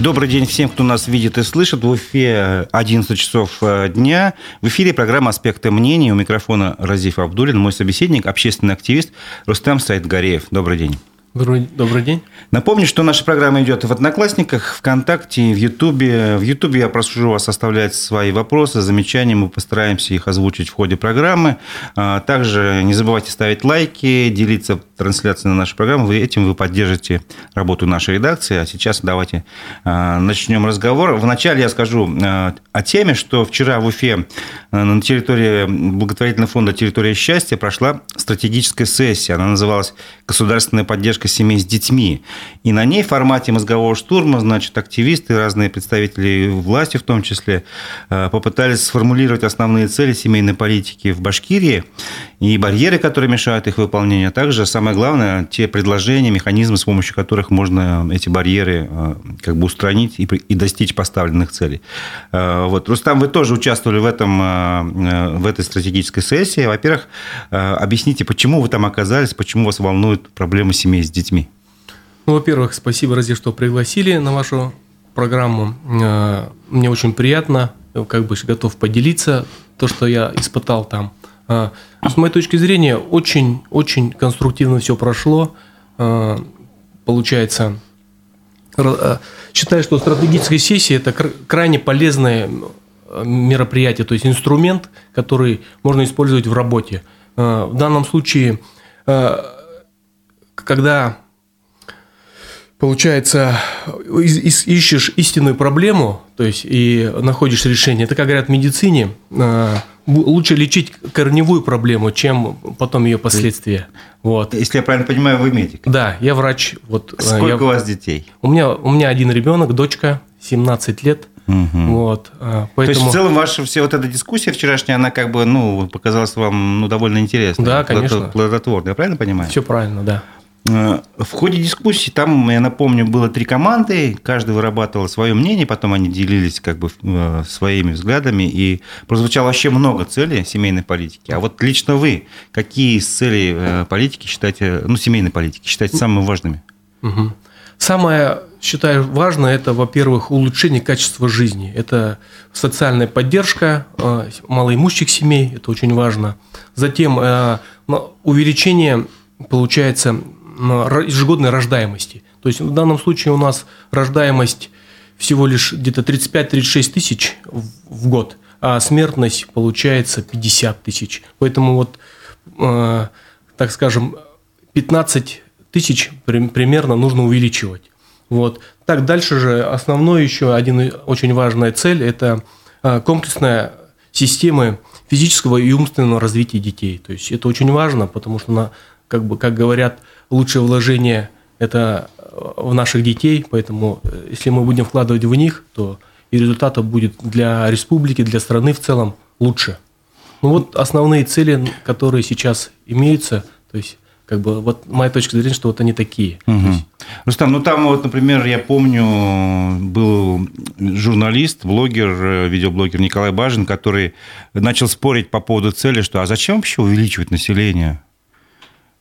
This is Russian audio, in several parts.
Добрый день всем, кто нас видит и слышит. В Уфе 11 часов э, дня. В эфире программа «Аспекты мнений». У микрофона Разиф Абдулин, мой собеседник, общественный активист Рустам Саидгареев. Добрый день. Добрый, добрый день. Напомню, что наша программа идет в Одноклассниках, ВКонтакте, в Ютубе. В Ютубе я прошу вас оставлять свои вопросы, замечания. Мы постараемся их озвучить в ходе программы. А, также не забывайте ставить лайки, делиться трансляцией на нашу программу. Вы, этим вы поддержите работу нашей редакции. А сейчас давайте а, начнем разговор. Вначале я скажу а, о теме, что вчера в Уфе на территории благотворительного фонда «Территория счастья» прошла стратегическая сессия. Она называлась «Государственная поддержка поддержка семей с детьми. И на ней в формате мозгового штурма, значит, активисты, разные представители власти в том числе, э, попытались сформулировать основные цели семейной политики в Башкирии и барьеры, которые мешают их выполнению, а также, самое главное, те предложения, механизмы, с помощью которых можно эти барьеры э, как бы устранить и, и достичь поставленных целей. Э, вот. Рустам, вы тоже участвовали в, этом, в этой стратегической сессии. Во-первых, объясните, почему вы там оказались, почему вас волнуют проблемы семей с с детьми? Ну, во-первых, спасибо, Рази, что пригласили на вашу программу. Э, мне очень приятно, как бы готов поделиться то, что я испытал там. Э, с моей точки зрения, очень-очень конструктивно все прошло. Э, получается, считаю, что стратегическая сессия – это крайне полезное мероприятие, то есть инструмент, который можно использовать в работе. В данном случае когда получается, ищешь истинную проблему, то есть и находишь решение. Это, как говорят в медицине, а, лучше лечить корневую проблему, чем потом ее последствия. Вот. Если я правильно понимаю, вы медик. Да, я врач. Вот, а, Сколько я, у вас детей? У меня, у меня один ребенок, дочка, 17 лет. Угу. Вот, поэтому... А, То есть в целом ваша вся вот эта дискуссия вчерашняя, она как бы, ну, показалась вам ну, довольно интересной. Да, конечно. Плодотворной, я правильно понимаю? Все правильно, да. Э, в ходе дискуссии там, я напомню, было три команды, каждый вырабатывал свое мнение, потом они делились как бы э, своими взглядами, и прозвучало вообще много целей семейной политики. А вот лично вы, какие из целей э, политики считаете, ну, семейной политики, считаете самыми важными? Угу. Самое, считаю, важное, это, во-первых, улучшение качества жизни. Это социальная поддержка малоимущих семей, это очень важно. Затем увеличение, получается, ежегодной рождаемости. То есть в данном случае у нас рождаемость всего лишь где-то 35-36 тысяч в год, а смертность получается 50 тысяч. Поэтому вот, э, так скажем, 15 тысяч примерно нужно увеличивать. Вот. Так, дальше же основной еще один очень важная цель – это э, комплексная система физического и умственного развития детей. То есть это очень важно, потому что, на, как, бы, как говорят лучшее вложение – это в наших детей, поэтому э, если мы будем вкладывать в них, то и результат будет для республики, для страны в целом лучше. Ну вот основные цели, которые сейчас имеются, то есть как бы вот моя точка зрения, что вот они такие. Угу. Есть... Рустам, ну там вот, например, я помню, был журналист, блогер, э, видеоблогер Николай Бажин, который начал спорить по поводу цели, что а зачем вообще увеличивать население?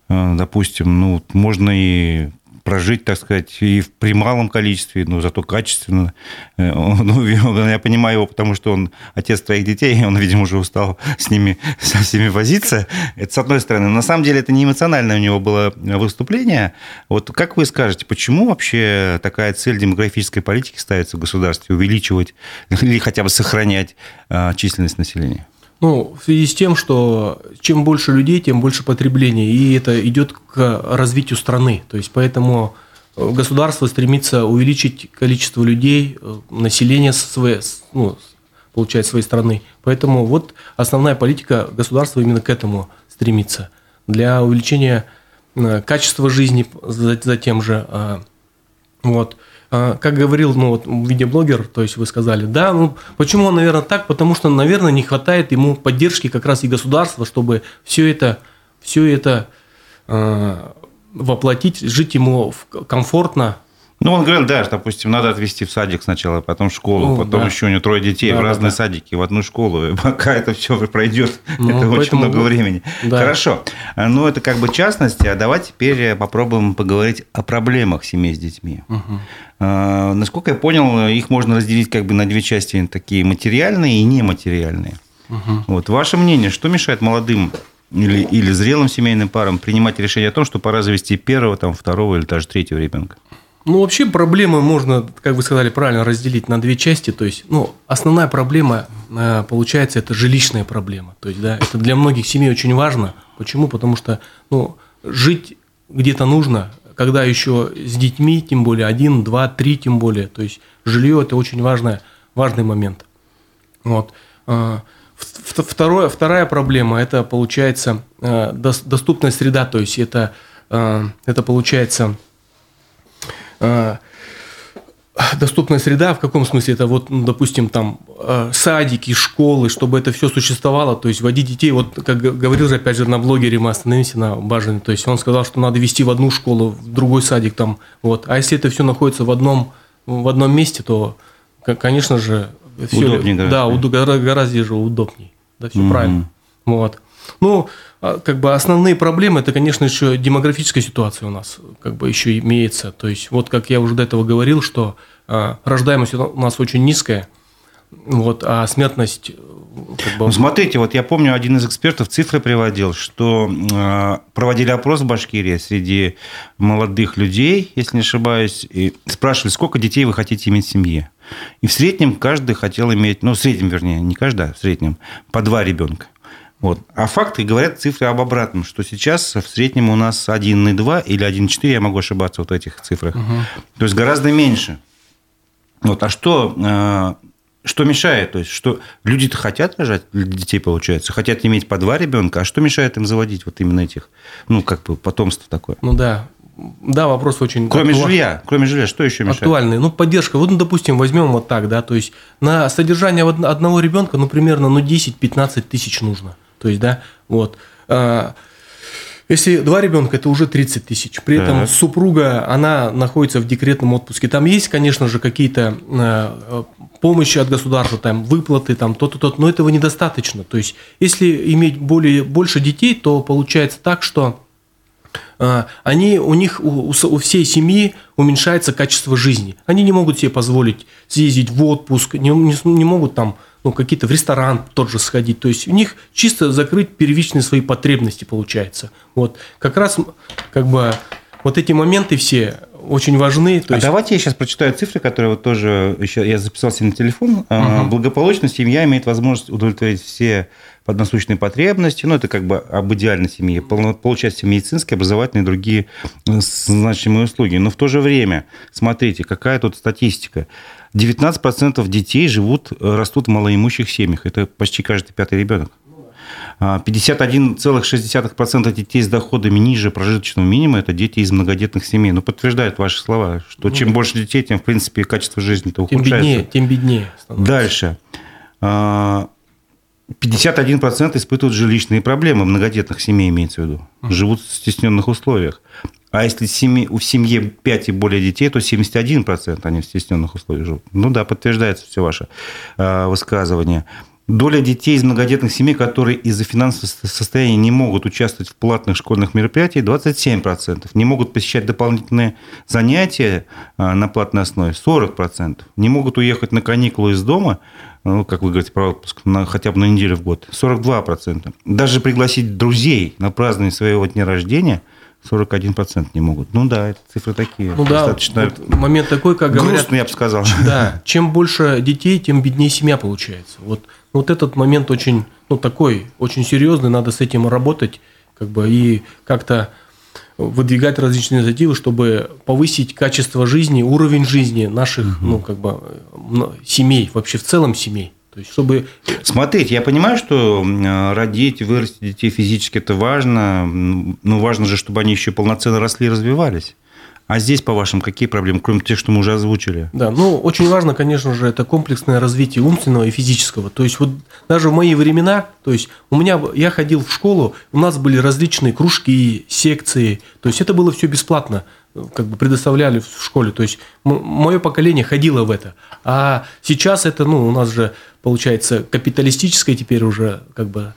Э, допустим, ну, можно и прожить, так сказать, и в при малом количестве, но зато качественно. Э, ну, я понимаю его, потому что он отец троих детей, он, видимо, уже устал с ними, со всеми возиться. Это с одной стороны. На самом деле это не эмоциональное у него было выступление. Вот как вы скажете, почему вообще такая цель демографической политики ставится в государстве? Увеличивать или хотя бы сохранять э, численность населения? Ну, в связи с тем, что чем больше людей, тем больше потребления, и это идет к развитию страны. То есть поэтому э, государство стремится увеличить количество людей, э, населения своей, ну, получается, своей страны. Поэтому вот основная политика государства именно к этому стремится. Для увеличения э, качества жизни затем же. Вот. А, как говорил ну, вот, видеоблогер, то есть вы сказали, да, ну почему он, наверное, так? Потому что, наверное, не хватает ему поддержки как раз и государства, чтобы все это, все это э, воплотить, жить ему комфортно, Ну, он говорил, да, что, допустим, надо отвезти в садик сначала, потом в школу, Ну, потом да. еще у него трое детей Да, в разные да. садики, в одну школу. И пока это все пройдет, Ну, это очень много времени. да. Хорошо. А, Ну, это как бы частности, а давай теперь попробуем поговорить о проблемах семей с детьми. А, Насколько я понял, их можно разделить как бы на две части, такие материальные и нематериальные. Вот ваше мнение, что мешает молодым или, или зрелым семейным парам принимать решение о том, что пора завести первого, там, второго или даже третьего ребенка? Ну, вообще проблемы можно, как вы сказали правильно, разделить на две части. То есть, ну, основная проблема, э, получается, это жилищная проблема. То есть, да, это для многих семей очень важно. Почему? Потому что, ну, жить где-то нужно, когда еще с детьми, тем более один, два, три, тем более. То есть, жилье – это очень важный, важный момент. Вот. В- Второе, вторая проблема – это, получается, э, дос- доступная среда. То есть, это, э, это получается э, доступная среда, в каком смысле это вот, ну, допустим, там э, садики, школы, чтобы это все существовало, то есть водить детей, вот как говорил же опять же на блогере, мы остановимся на Бажине, то есть он сказал, что надо вести в одну школу, в другой садик там, вот, а если это все находится в одном, в одном месте, то, конечно же, всё- Удобнее да, уд- гора- гораздо же удобней, да, все Мгм. правильно, вот. Ну, а, как бы основные проблемы, это, конечно, еще демографическая ситуация у нас как бы еще имеется. То есть, вот как я уже до этого говорил, что а, рождаемость у нас очень низкая, вот, а смертность э, как бы, Ну, смотрите, вот я помню, один из экспертов цифры приводил, что э, проводили опрос в Башкирии среди молодых людей, если не ошибаюсь, и спрашивали, сколько детей вы хотите иметь в семье. И в среднем каждый хотел иметь, ну, в среднем, вернее, не каждый, а в среднем, по два ребенка. Вот. А факты говорят цифры об обратном, что сейчас в среднем у нас 1,2 или 1,4, я могу ошибаться вот в этих цифрах. То есть гораздо меньше. Вот. А что, э, что мешает? То есть, что люди-то хотят рожать детей, получается, хотят иметь по два ребенка, а что мешает им заводить вот именно этих, ну, как бы потомство такое? ну да, да, вопрос очень Кроме актуа- жилья, кроме жилья, что еще мешает? актуальный. Ну, поддержка. Вот, ну, допустим, возьмем вот так, да, то есть на содержание од- одного ребенка, ну, примерно, ну, 10-15 тысяч нужно. То есть, да, вот. А, Если два ребенка, это уже 30 тысяч. При этом Так. супруга, она находится в декретном отпуске. Там есть, конечно же, какие-то э, э, помощи от государства, там выплаты, там то-то, то-то, но этого недостаточно. То есть, если иметь более, больше детей, то получается так, что а, они, у них, у, у всей семьи уменьшается качество жизни. Они не могут себе позволить съездить в отпуск, не, не не могут там ну, какие-то в ресторан тот же сходить. То есть у них чисто закрыть первичные свои потребности получается. Вот. Как раз как бы вот эти моменты все очень важны. А есть, давайте я сейчас прочитаю цифры, которые вот тоже еще я записал себе на телефон. А, Мгм. Благополучно семья имеет возможность удовлетворить все поднасущные потребности. Ну, это как бы об идеальной семье. Получать все медицинские, образовательные и другие э, значимые услуги. Но в то же время, смотрите, какая тут статистика. 19% детей живут, э, растут в малоимущих семьях. Это почти каждый пятый ребенок. А 51,6% детей с доходами ниже прожиточного минимума – это дети из многодетных семей. Ну, подтверждают ваши слова, что чем больше детей, тем, в принципе, качество жизни-то тем ухудшается. беднее, тем беднее становится. Дальше. А, 51% испытывают жилищные проблемы, многодетных семей имеется в виду. Живут в стесненных условиях. А если семьи, у семьи 5 и более детей, то 71% они в стесненных условиях живут. Ну да, подтверждается все ваше а, высказывание. Доля детей из многодетных семей, которые из-за финансового со- состояния не могут участвовать в платных школьных мероприятиях, 27%. Не могут посещать дополнительные занятия а, на платной основе, 40%. Не могут уехать на каникулы из дома, ну, как вы говорите, про отпуск, на, хотя бы на неделю в год, 42%. Даже пригласить друзей на празднование своего дня рождения 41% не могут. Ну да, это цифры такие. Ну да, достаточно вот момент такой, как говорят, грустный, я бы сказал. Да, чем больше детей, тем беднее семья получается. Вот, вот этот момент очень, ну, такой, очень серьезный, надо с этим работать, как бы, и как-то выдвигать различные инициативы, чтобы повысить качество жизни, уровень жизни наших, ну, как бы, семей, вообще в целом семей. То есть, чтобы... Смотрите, я понимаю, что м, родить, вырастить детей физически это важно, но важно же, чтобы они еще полноценно росли и развивались. А здесь, по вашим, какие проблемы, кроме тех, что мы уже озвучили? Да, ну, очень важно, конечно же, это комплексное развитие умственного и физического. То есть, вот даже в мои времена, то есть, у меня, я ходил в школу, у нас были различные кружки, секции, то есть, это было все бесплатно как бы предоставляли в школе. То есть мое поколение ходило в это. А сейчас это, ну, у нас же получается капиталистическая теперь уже как бы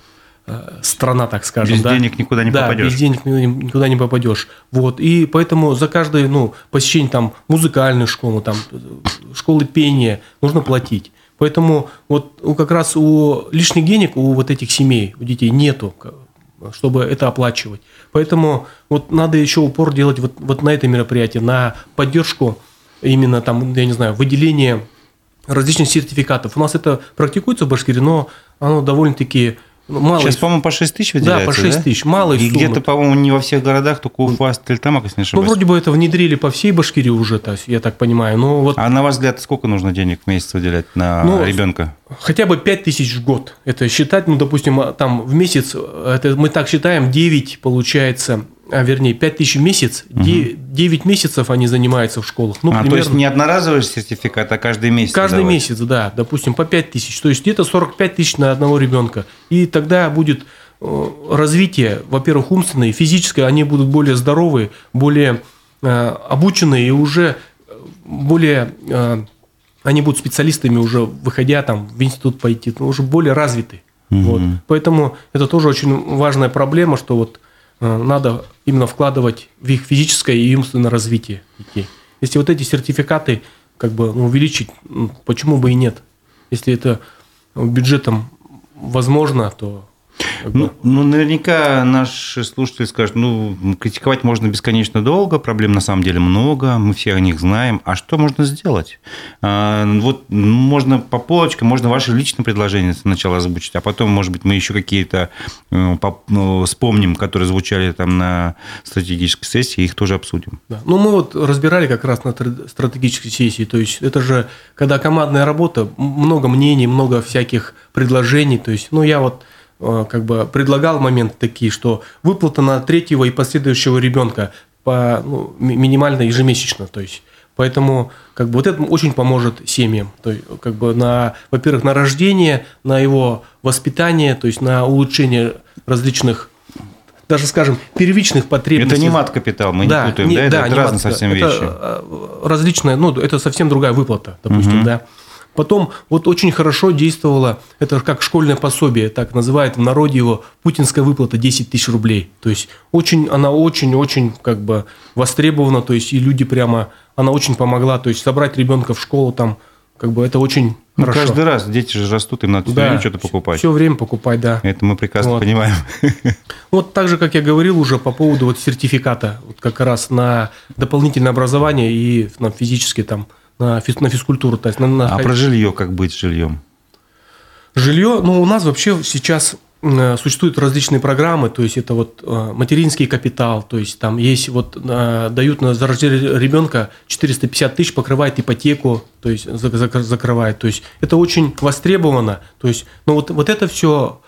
страна, так скажем. Без да? денег никуда не да, попадешь. без денег никуда не попадешь. Вот. И поэтому за каждое ну, посещение там, музыкальной школы, там, школы пения нужно платить. Поэтому вот как раз у лишних денег у вот этих семей, у детей нету чтобы это оплачивать. Поэтому вот надо еще упор делать вот, вот на это мероприятие, на поддержку именно там, я не знаю, выделение различных сертификатов. У нас это практикуется в Башкирии, но оно довольно-таки ну, мало Сейчас, по-моему, по 6 тысяч выделяется, Да, по 6 тысяч. Мало И где-то, по-моему, не во всех городах, только Уфа, Стельтамак, если не ошибаюсь. Ну, вроде бы это внедрили по всей Башкирии уже, то есть, я так понимаю. Но вот... А на ваш взгляд, сколько нужно денег в месяц выделять на ну, ребенка? Хотя бы 5 тысяч в год. Это считать, ну, допустим, там в месяц, это мы так считаем, 9 получается а вернее, 5 тысяч в месяц, угу. 9 месяцев они занимаются в школах. Ну, а, примерно... то есть не одноразовый сертификат, а каждый месяц? Каждый давать. месяц, да, допустим, по 5 тысяч. То есть где-то 45 тысяч на одного ребенка. И тогда будет э, развитие, во-первых, умственное, физическое, они будут более здоровые, более э, обученные и уже более... Э, они будут специалистами уже, выходя там в институт пойти, ну, уже более развиты. Угу. Вот. Поэтому это тоже очень важная проблема, что вот надо именно вкладывать в их физическое и умственное развитие детей. Если вот эти сертификаты как бы ну, увеличить, почему бы и нет? Если это бюджетом возможно, то ну, ну, наверняка наши слушатели скажут, ну, критиковать можно бесконечно долго, проблем на самом деле много, мы все о них знаем. А что можно сделать? А, вот можно по полочкам, можно ваши личные предложения сначала озвучить, а потом, может быть, мы еще какие-то э, ну, вспомним, которые звучали там на стратегической сессии, их тоже обсудим. Да. Ну, мы вот разбирали как раз на стратегической сессии, то есть это же, когда командная работа, много мнений, много всяких предложений, то есть, ну, я вот как бы предлагал моменты такие, что выплата на третьего и последующего ребенка по ну, минимально ежемесячно, то есть Поэтому как бы вот это очень поможет семьям. То есть, как бы на, во-первых, на рождение, на его воспитание, то есть на улучшение различных даже, скажем, первичных потребностей. Это не мат-капитал, мы да, не путаем, не, да? Это, да, это разные совсем это вещи. Э, различная, ну, это совсем другая выплата, допустим, угу. да. Потом вот очень хорошо действовало, это как школьное пособие, так называют в народе его, путинская выплата 10 тысяч рублей. То есть очень, она очень-очень как бы востребована, то есть и люди прямо, она очень помогла, то есть собрать ребенка в школу там, как бы это очень ну, хорошо. Каждый раз дети же растут, им надо да, что-то покупать. Все время покупать, да. Это мы прекрасно вот. понимаем. Вот так же, как я говорил уже по поводу вот сертификата, вот как раз на дополнительное образование и на физические там на, физ, на физкультуру. То есть на, на... А про жилье как быть с жильем? Жилье, ну, у нас вообще сейчас э, существуют различные программы, то есть это вот э, материнский капитал, то есть там есть вот э, дают на рождение ребенка 450 тысяч, покрывает ипотеку, то есть закрывает, то есть это очень востребовано, то есть, ну вот, вот это все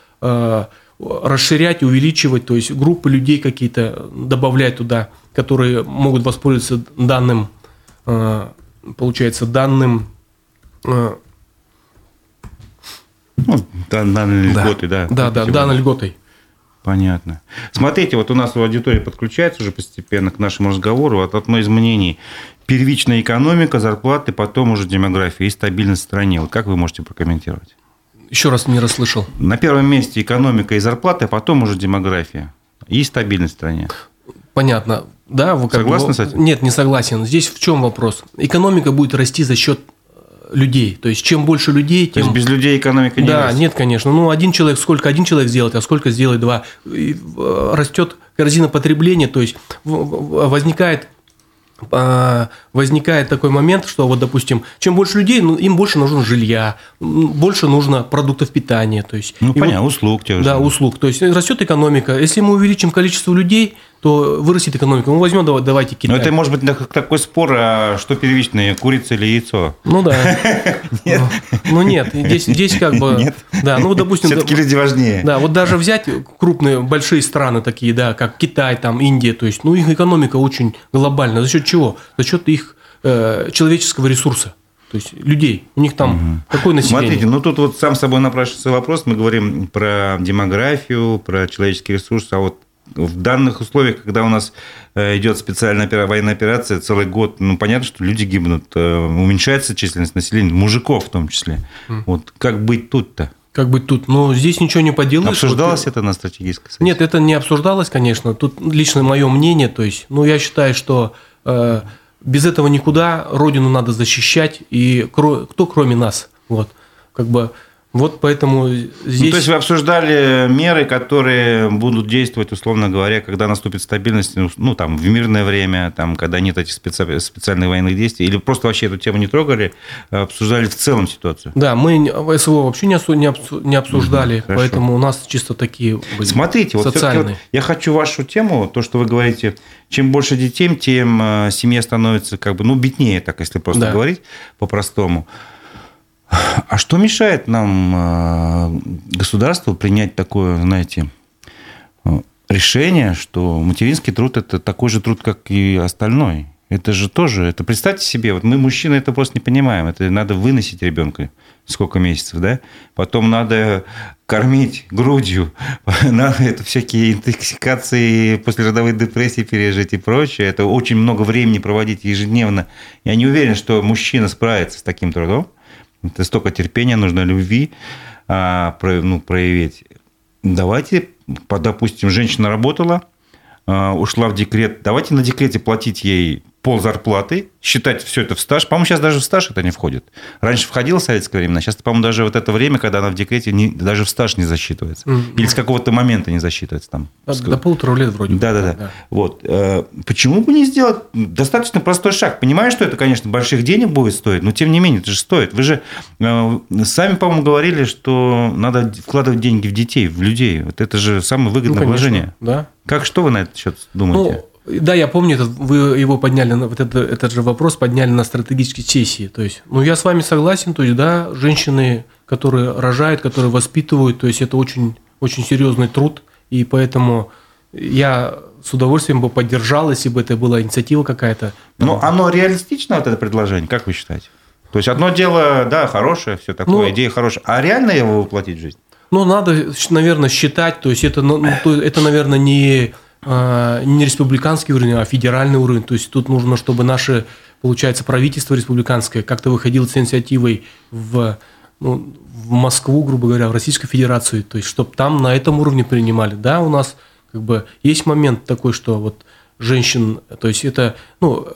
расширять, увеличивать, то есть группы людей какие-то добавлять туда, которые могут воспользоваться данным получается, данным... Э, ну, данной льготой, да. Да, да, данной льготой. Понятно. Смотрите, вот у нас аудитория подключается уже постепенно к нашему разговору. Вот одно из мнений. Первичная экономика, зарплаты, потом уже демография и стабильность в стране. Вот как вы можете прокомментировать? Еще раз не расслышал. На первом месте экономика и зарплаты, а потом уже демография и стабильность в стране. Понятно. Да, вы как Согласны бы, с этим? Нет, не согласен. Здесь в чем вопрос? Экономика будет расти за счет э, людей. То есть, чем больше людей, тем... То есть, без людей экономика не Да, растет. нет, конечно. Ну, один человек, сколько один человек сделает, а сколько сделает два. И э, растет корзина потребления, то есть, возникает а, возникает такой момент, что вот, допустим, чем больше людей, ну, им больше нужно жилья, больше нужно продуктов питания, то есть. Ну, понятно, вот, услуг тех же. Да, услуг. То есть растет экономика. Если мы увеличим количество людей, то вырастет экономика. Ну, возьмем, давайте Китай. Но это может быть такой спор, а что первичное, курица или яйцо? Ну да. Нет. Ну нет, здесь, здесь как бы... Нет? Да, ну допустим... Все-таки люди важнее. Да, вот даже взять крупные, большие страны такие, да, как Китай, там, Индия, то есть, ну их экономика очень глобальная. За счет чего? За счет их э, человеческого ресурса. То есть людей. У них там угу. какое население? Смотрите, ну тут вот сам собой напрашивается вопрос. Мы говорим про демографию, про человеческий ресурс, а вот в данных условиях, когда у нас э, идет специальная военная операция целый год, ну, понятно, что люди гибнут, э, уменьшается численность населения, мужиков в том числе. Mm. Вот как быть тут-то? Как быть тут? Ну, здесь ничего не поделаешь. Обсуждалось вот... это на стратегической сессии? Нет, это не обсуждалось, конечно. Тут лично мое мнение. То есть, ну, я считаю, что э, без этого никуда. Родину надо защищать. И кто, кроме нас? Вот. Как бы вот поэтому здесь... Ну, то есть вы обсуждали меры, которые будут действовать, условно говоря, когда наступит стабильность, ну, ну там, в мирное время, там, когда нет этих специ... специальных военных действий, или просто вообще эту тему не трогали, а обсуждали в целом ситуацию? Да, мы СВО вообще не обсуждали, угу, поэтому у нас чисто такие были Смотрите, социальные. вот я хочу вашу тему, то, что вы говорите, чем больше детей, тем э, семья становится как бы, ну, беднее, так если просто да. говорить по-простому. А что мешает нам, э, государству, принять такое, знаете, э, решение, что материнский труд – это такой же труд, как и остальной? Это же тоже, это представьте себе, вот мы, мужчины, это просто не понимаем. Это надо выносить ребенка сколько месяцев, да? Потом надо кормить грудью, надо это всякие интоксикации, послеродовые депрессии пережить и прочее. Это очень много времени проводить ежедневно. Я не уверен, что мужчина справится с таким трудом. Это столько терпения нужно, любви а, ну, проявить. Давайте, допустим, женщина работала, а, ушла в декрет. Давайте на декрете платить ей пол зарплаты, считать все это в стаж. По-моему, сейчас даже в стаж это не входит. Раньше входило в советское время, а сейчас, по-моему, даже вот это время, когда она в декрете, не, даже в стаж не засчитывается. Mm-hmm. Или с какого-то момента не засчитывается. Там. До, до полутора лет вроде. Да-да-да. да. Вот. Э, почему бы не сделать достаточно простой шаг? Понимаю, что это, конечно, больших денег будет стоить, но тем не менее, это же стоит. Вы же э, сами, по-моему, говорили, что надо вкладывать деньги в детей, в людей. Вот это же самое выгодное ну, вложение. Да. Как, что вы на этот счет думаете? Ну, да, я помню, этот, вы его подняли, вот это, этот же вопрос подняли на стратегической сессии. То есть, ну, я с вами согласен, то есть, да, женщины, которые рожают, которые воспитывают, то есть, это очень, очень серьезный труд, и поэтому я с удовольствием бы поддержал, если бы это была инициатива какая-то. Но оно реалистично, вот это предложение, как вы считаете? То есть, одно дело, да, хорошее, все такое, ну, идея хорошая, а реально его воплотить в жизнь? Ну, надо, наверное, считать, то есть, это, ну, это наверное, не не республиканский уровень, а федеральный уровень. То есть тут нужно, чтобы наше, получается, правительство республиканское как-то выходило с инициативой в, ну, в Москву, грубо говоря, в Российскую Федерацию, то есть чтобы там на этом уровне принимали. Да, у нас как бы есть момент такой, что вот женщин, то есть это, ну,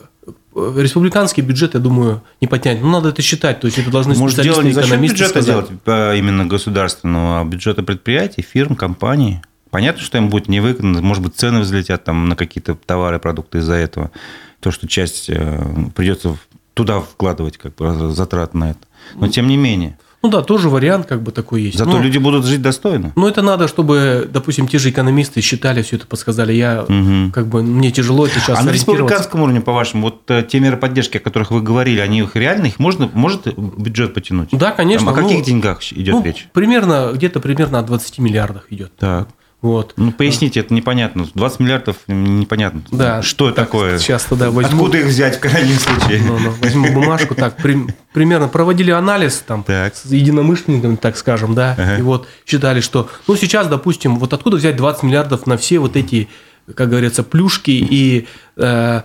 республиканский бюджет, я думаю, не потянет. Ну, надо это считать. То есть это должны Может, дело не за счет бюджета сказать. делать, а именно государственного, а бюджета предприятий, фирм, компаний? Понятно, что им будет невыгодно, может быть, цены взлетят там на какие-то товары, продукты из-за этого. То, что часть э, придется туда вкладывать как бы затрат на это. Но тем не менее. Ну да, тоже вариант как бы такой есть. Зато но, люди будут жить достойно. Ну это надо, чтобы, допустим, те же экономисты считали все это, подсказали. Я угу. как бы мне тяжело сейчас. А на республиканском уровне, по-вашему, вот э, те меры поддержки, о которых вы говорили, они их реально, их можно, может бюджет потянуть? Да, конечно. Там, о каких ну, деньгах идет ну, речь? Примерно, где-то примерно о 20 миллиардах идет. Так. Вот. Ну, поясните, это непонятно. 20 миллиардов непонятно. Да. Что так, такое? Сейчас тогда возьму... Откуда их взять в крайнем случае? Ну, ну, возьму бумажку, так, при, примерно проводили анализ там так. с единомышленниками, так скажем, да, ага. и вот считали, что, ну, сейчас, допустим, вот откуда взять 20 миллиардов на все вот эти, как говорится, плюшки и э,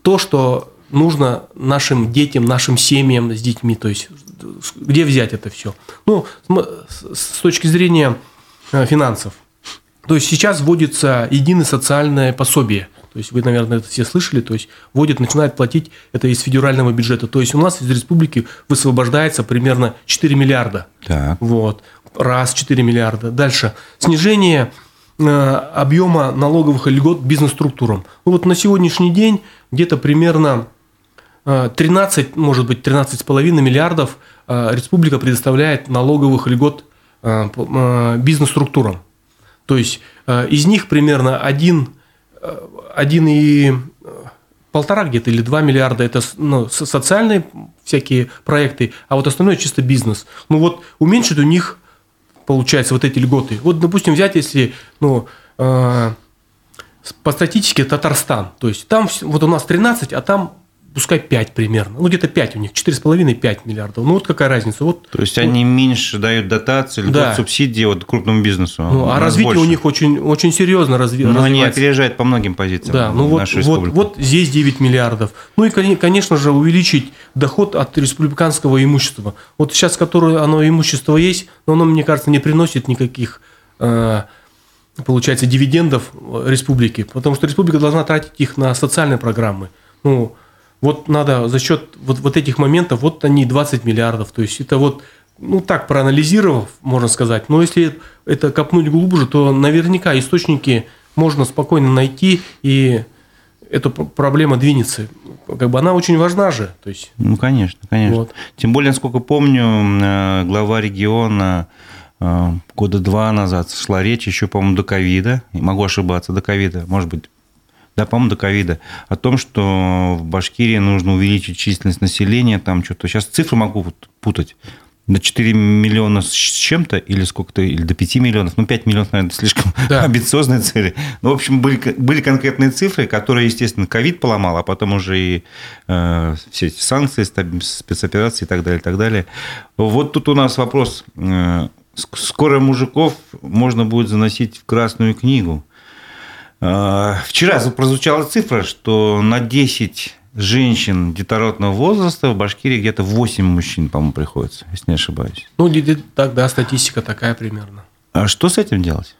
то, что нужно нашим детям, нашим семьям с детьми, то есть где взять это все? Ну, с точки зрения э, финансов. То есть сейчас вводится единое социальное пособие. То есть вы, наверное, это все слышали. То есть вводят, начинают платить это из федерального бюджета. То есть у нас из республики высвобождается примерно 4 миллиарда. Так. Вот. Раз 4 миллиарда. Дальше. Снижение э, объема налоговых льгот бизнес-структурам. Ну вот на сегодняшний день где-то примерно 13, э, может быть, 13,5 миллиардов э, республика предоставляет налоговых льгот бизнес-структурам. То есть э, из них примерно один один и полтора где-то или два миллиарда это ну, социальные всякие проекты, а вот остальное чисто бизнес. Ну вот уменьшить у них, получается, вот эти льготы. Вот, допустим, взять, если, ну, э, по статистике Татарстан, то есть там вот у нас 13, а там пускай 5 примерно. Ну, где-то 5 у них, 4,5-5 миллиардов. Ну, вот какая разница. Вот, То есть, вот. они меньше дают дотации, да. субсидии вот крупному бизнесу. Ну, а развитие больше. у них очень, очень серьезно разви- Но они опережают по многим позициям да, ну вот, вот, вот здесь 9 миллиардов. Ну, и, конечно же, увеличить доход от республиканского имущества. Вот сейчас, которое оно имущество есть, но оно, мне кажется, не приносит никаких э, получается, дивидендов республики, потому что республика должна тратить их на социальные программы. Ну, вот надо за счет вот, вот этих моментов, вот они 20 миллиардов. То есть это вот, ну так проанализировав, можно сказать. Но если это копнуть глубже, то наверняка источники можно спокойно найти, и эта проблема двинется. Как бы она очень важна же. То есть... Ну, конечно, конечно. Вот. Тем более, насколько помню, э, глава региона э, года два назад шла речь еще, по-моему, до ковида, могу ошибаться, до ковида, может быть, да, по-моему, до ковида, о том, что в Башкирии нужно увеличить численность населения, там что-то, сейчас цифры могу путать, до 4 миллиона с чем-то, или сколько-то, или до 5 миллионов, ну, 5 миллионов, наверное, слишком да. амбициозные цели. Ну, в общем, были, были конкретные цифры, которые, естественно, ковид поломал, а потом уже и э, все эти санкции, спецоперации и так далее, и так далее. Вот тут у нас вопрос. Э, скоро мужиков можно будет заносить в Красную книгу. А, вчера прозвучала цифра, что на 10 женщин детородного возраста в Башкирии где-то 8 мужчин, по-моему, приходится, если не ошибаюсь. Ну, так, да, статистика такая примерно. А что с этим делать?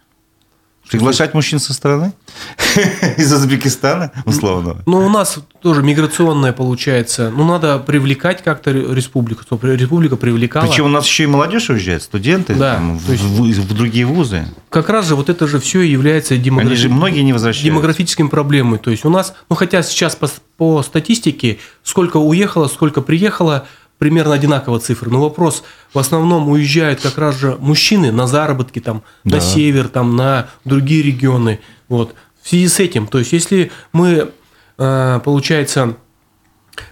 Приглашать мужчин со стороны? Из Узбекистана, условно. Ну, у нас тоже миграционная получается. Ну, надо привлекать как-то республику, чтобы республика привлекала. Причем у нас еще и молодежь уезжает, студенты да, там, в, есть, в, в другие вузы. Как раз же вот это же все является демограф... Они же многие не возвращаются. демографическими проблемой. То есть у нас, ну, хотя сейчас по, по статистике, сколько уехало, сколько приехало – примерно одинаково цифры. Но вопрос, в основном уезжают как раз же мужчины на заработки там, да. на север, там, на другие регионы. Вот. В связи с этим, то есть если мы, э, получается,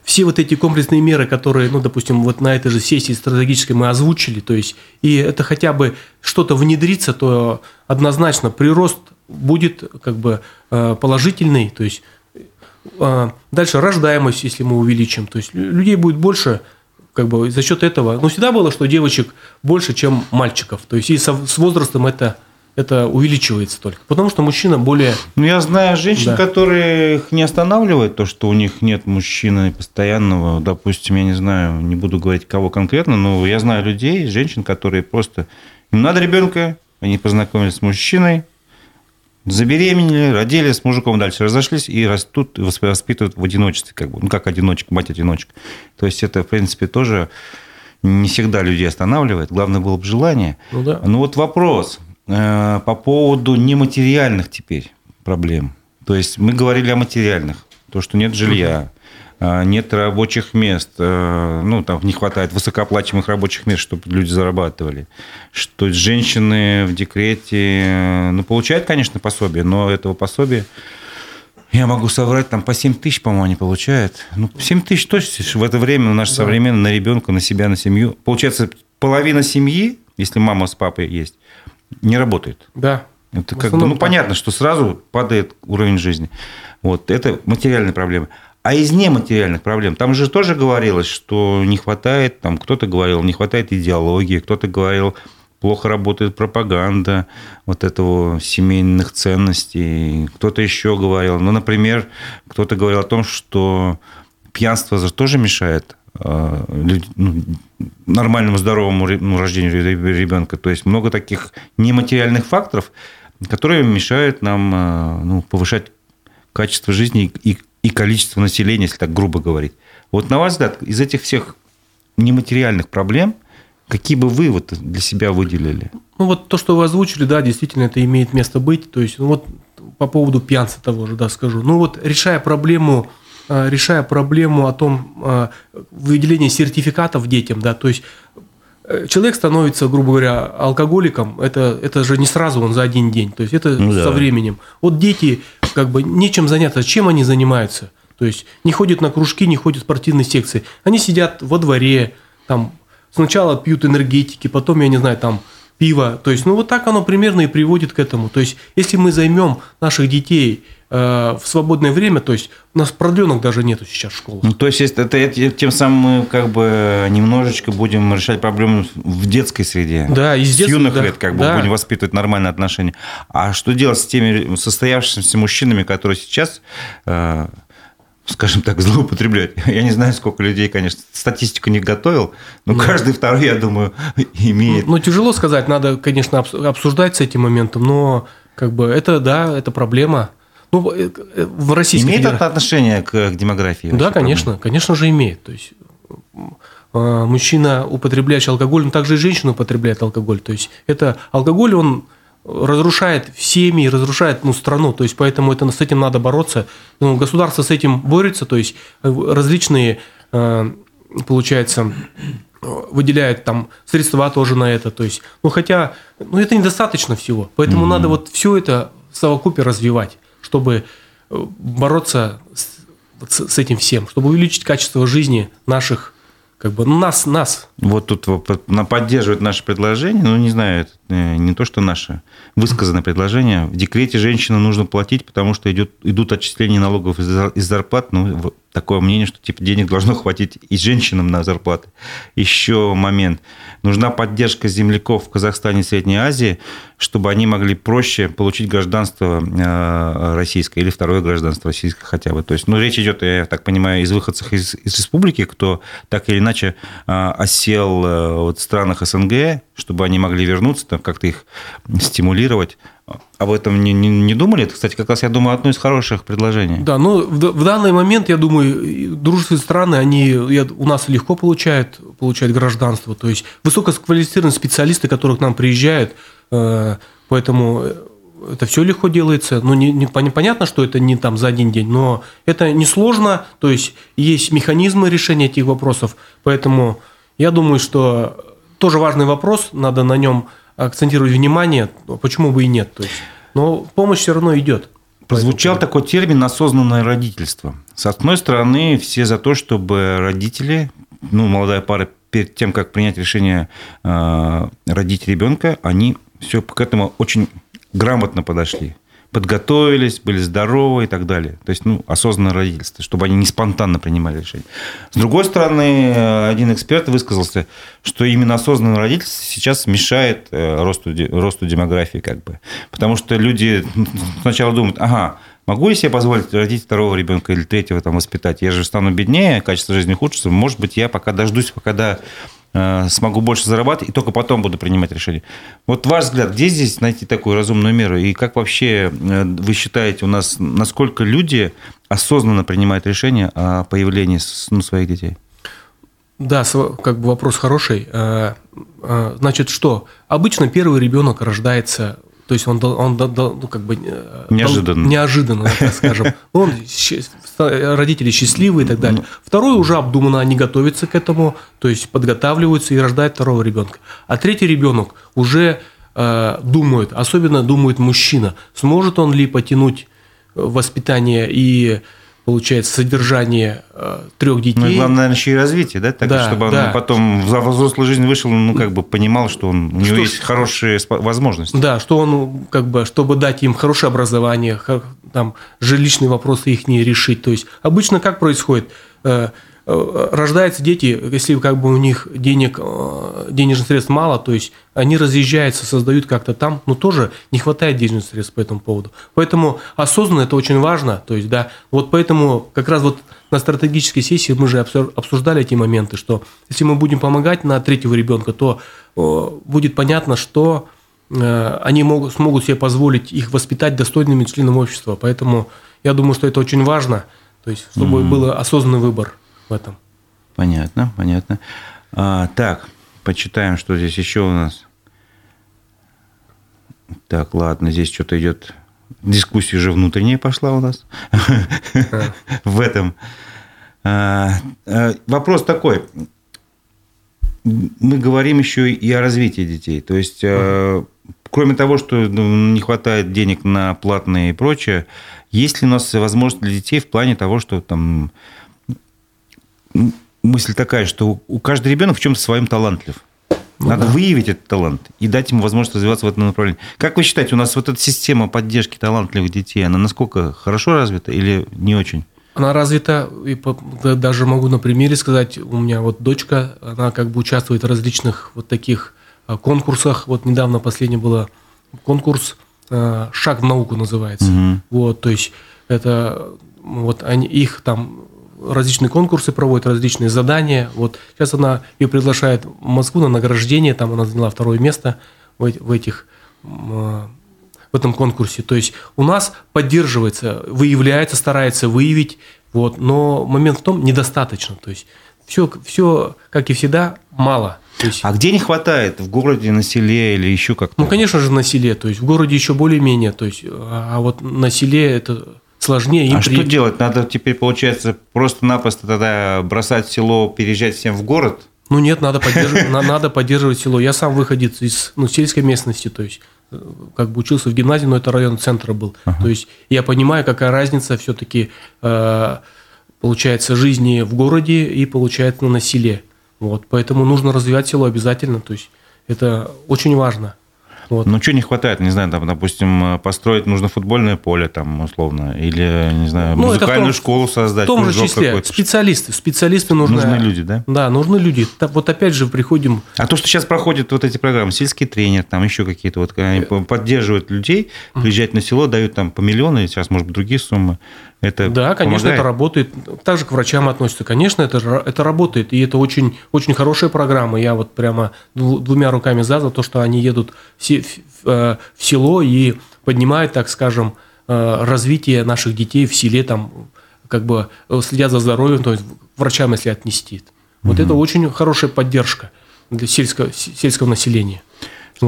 все вот эти комплексные меры, которые, ну, допустим, вот на этой же сессии стратегической мы озвучили, то есть, и это хотя бы что-то внедрится, то однозначно прирост будет как бы э, положительный, то есть э, дальше рождаемость, если мы увеличим, то есть людей будет больше, как бы за счет этого, ну, всегда было, что девочек больше, чем мальчиков. То есть и со, с возрастом это, это увеличивается только. Потому что мужчина более... Ну, я знаю женщин, да. которые их не останавливает то, что у них нет мужчины постоянного. Допустим, я не знаю, не буду говорить, кого конкретно, но я знаю людей, женщин, которые просто... Им надо ребенка, они познакомились с мужчиной, забеременели, родили, с мужиком дальше разошлись и растут, и воспитывают в одиночестве, как бы, ну, как одиночка, мать-одиночка. То есть, это, в принципе, тоже не всегда людей останавливает. Главное было бы желание. Ну, да. ну вот вопрос э, по поводу нематериальных теперь проблем. То есть, мы говорили о материальных. То, что нет жилья, нет рабочих мест, э, ну, там не хватает высокооплачиваемых рабочих мест, чтобы люди зарабатывали, что женщины в декрете, ну, получают, конечно, пособие, но этого пособия я могу соврать, там по 7 тысяч, по-моему, они получают. Ну, 7 тысяч точно в это время у нас да. современно на ребенка, на себя, на семью. Получается, половина семьи, если мама с папой есть, не работает. Да. Это как бы, ну, понятно, что сразу падает уровень жизни. Вот, это материальные проблемы. А из нематериальных проблем, там же тоже говорилось, что не хватает, там кто-то говорил, не хватает идеологии, кто-то говорил, плохо работает пропаганда вот этого семейных ценностей, кто-то еще говорил, ну, например, кто-то говорил о том, что пьянство тоже мешает а, ну, нормальному здоровому ну, рождению ребенка. То есть много таких нематериальных факторов, которые мешают нам а, ну, повышать качество жизни и и количество населения, если так грубо говорить. Вот на ваш взгляд, из этих всех нематериальных проблем, какие бы вы вот для себя выделили? Ну, вот то, что вы озвучили, да, действительно, это имеет место быть. То есть, ну, вот по поводу пьянца того же, да, скажу. Ну, вот решая проблему, э, решая проблему о том, э, выделения сертификатов детям, да, то есть э, человек становится, грубо говоря, алкоголиком, это, это же не сразу он за один день, то есть это ну, да. со временем. Вот дети как бы нечем заняться. Чем они занимаются? То есть не ходят на кружки, не ходят в спортивные секции. Они сидят во дворе, там сначала пьют энергетики, потом, я не знаю, там пиво. То есть, ну вот так оно примерно и приводит к этому. То есть, если мы займем наших детей э, в свободное время, то есть у нас продленок даже нету сейчас в школах. Ну, то есть, это, это, тем самым мы как бы немножечко будем решать проблему в детской среде. Да, и с, детства, юных да, лет как бы да. будем воспитывать нормальные отношения. А что делать с теми состоявшимися мужчинами, которые сейчас э, скажем так, злоупотреблять. Я не знаю, сколько людей, конечно, статистику не готовил, но да. каждый второй, я думаю, имеет. Ну, тяжело сказать, надо, конечно, обсуждать с этим моментом, но как бы это, да, это проблема. Ну, э, э, в Российской Имеет Федерации... это отношение к, к демографии? Да, конечно, проблема? конечно же имеет. То есть э, мужчина, употребляющий алкоголь, он также и женщина употребляет алкоголь. То есть это алкоголь, он разрушает семьи, разрушает ну, страну, то есть поэтому это, с этим надо бороться. Ну, государство с этим борется, то есть различные, получается, выделяют там средства тоже на это, то есть, ну хотя, ну это недостаточно всего, поэтому mm-hmm. надо вот все это в совокупе развивать, чтобы э, бороться с, с этим всем, чтобы увеличить качество жизни наших как бы нас, нас. Вот тут поддерживает наше предложение, ну, не знаю, это э, не то, что наше высказанное предложение. В декрете женщину нужно платить, потому что идет, идут отчисления налогов из зарплат. Ну, такое мнение, что типа денег должно хватить и женщинам на зарплаты. Еще момент. Нужна поддержка земляков в Казахстане и Средней Азии, чтобы они могли проще получить гражданство э, российское или второе гражданство российское хотя бы. То есть, ну, речь идет, я так понимаю, из выходцев из, из республики, кто так или иначе э, осел э, вот в странах СНГ, чтобы они могли вернуться, там как-то их стимулировать. Об этом не, не, не думали? Это, кстати, как раз, я думаю, одно из хороших предложений. Да, ну, в, в данный момент, я думаю, дружественные страны, они я, у нас легко получают, получают гражданство. То есть, высококвалифицированные специалисты, которые к нам приезжают, поэтому это все легко делается. Ну, не, не, понятно, что это не там за один день, но это несложно. То есть, есть механизмы решения этих вопросов. Поэтому я думаю, что тоже важный вопрос, надо на нем акцентировать внимание, почему бы и нет. То есть, но помощь все равно идет. Прозвучал такой термин осознанное родительство. С одной стороны, все за то, чтобы родители, ну, молодая пара, перед тем, как принять решение э, родить ребенка, они все к этому очень грамотно подошли подготовились, были здоровы и так далее. То есть, ну, осознанное родительство, чтобы они не спонтанно принимали решения. С другой стороны, один эксперт высказался, что именно осознанное родительство сейчас мешает э, росту, росту демографии, как бы. Потому что люди сначала думают, ага, Могу я себе позволить родить второго ребенка или третьего там воспитать? Я же стану беднее, качество жизни ухудшится. Может быть, я пока дождусь, пока Э, смогу больше зарабатывать, и только потом буду принимать решение. Вот ваш взгляд, где здесь найти такую разумную меру? И как вообще э, вы считаете, у нас насколько люди осознанно принимают решение о появлении ну, своих детей? Да, как бы вопрос хороший. Э, значит, что? Обычно первый ребенок рождается то есть он, он, ну, как бы э, неожиданно, неожиданно так скажем. Он родители счастливые и так далее. Ну. Второй уже обдуманно, они готовятся к этому, то есть подготавливаются и рождают второго ребенка. А третий ребенок уже э, думает, особенно думает мужчина, сможет он ли потянуть воспитание и получается, содержание э, трех детей. Ну, и главное, наверное, еще и развитие, да? Так, да чтобы да. он потом в взрослую жизнь вышел, ну, как бы понимал, что он, у него что, есть хорошие возможности. Да, что он, как бы, чтобы дать им хорошее образование, там, жилищные вопросы их не решить. То есть, обычно как происходит? Э, Э, рождаются дети, если как бы у них денег, э, денежных средств мало, то есть они разъезжаются, создают как-то там, но тоже не хватает денежных средств по этому поводу. Поэтому осознанно это очень важно, то есть, да, вот поэтому как раз вот на стратегической сессии мы же обсуждали эти моменты, что если мы будем помогать на третьего ребенка, то э, будет понятно, что они могут, смогут себе позволить их воспитать достойными членами общества. Поэтому я думаю, что это очень важно, то есть, чтобы mm-hmm. был осознанный выбор в этом. Понятно, понятно. А, так, почитаем, что здесь еще у нас. Так, ладно, здесь что-то идет. Дискуссия уже внутренняя пошла у нас в этом. А, а, вопрос такой. Мы говорим еще и о развитии детей. То есть, э, кроме того, что ну, не хватает денег на платные и прочее, есть ли у нас возможность для детей в плане того, что там мысль такая, что у каждого ребенок в чем-то своем талантлив. Ну, Надо да. выявить этот талант и дать ему возможность развиваться в этом направлении. Как вы считаете, у нас вот эта система поддержки талантливых детей, она насколько хорошо развита или не очень? Она развита, и даже могу на примере сказать, у меня вот дочка, она как бы участвует в различных вот таких а, конкурсах. Вот недавно последний был конкурс а, «Шаг в науку» называется. Угу. Вот, то есть это вот они, их там различные конкурсы проводят, различные задания. Вот сейчас она ее приглашает в Москву на награждение, там она заняла второе место в, в этих в этом конкурсе. То есть у нас поддерживается, выявляется, старается выявить, вот, но момент в том недостаточно. То есть все, все как и всегда, мало. То есть, а где не хватает? В городе, на селе или еще как-то? Ну, конечно же, на селе. То есть в городе еще более-менее. То есть, а, а вот на селе это сложнее. А при... что делать? Надо теперь, получается, просто-напросто тогда бросать село, переезжать всем в город? Ну нет, надо поддерживать, надо поддерживать село. Я сам выходец из ну, сельской местности, то есть э, как бы учился в гимназии, но это район центра был. Ага. То есть я понимаю, какая разница все-таки э, получается жизни в городе и получается на селе. Вот, поэтому нужно развивать село обязательно. То есть это очень важно. Вот. Ну, что не хватает? Не знаю, там, допустим, построить нужно футбольное поле, там, условно, или, не знаю, ну, музыкальную том, школу создать. В том же числе специалисты. Специалисты нужны. Нужны люди, да? Да, нужны люди. Вот опять же приходим... А то, что сейчас проходят вот эти программы, сельский тренер, там еще какие-то, вот, они э, поддерживают людей, приезжать на село, дают там по миллиону, сейчас, может быть, другие суммы. Это да, конечно, помогает? это работает. Так же к врачам относятся. Конечно, это, это работает. И это очень, очень хорошая программа. Я вот прямо двумя руками за, за то, что они едут в, э, село и поднимают, так скажем, э, развитие наших детей в селе, там, как бы следят за здоровьем, то есть врачам, если отнести. Вот угу. это очень хорошая поддержка для сельского, сельского населения.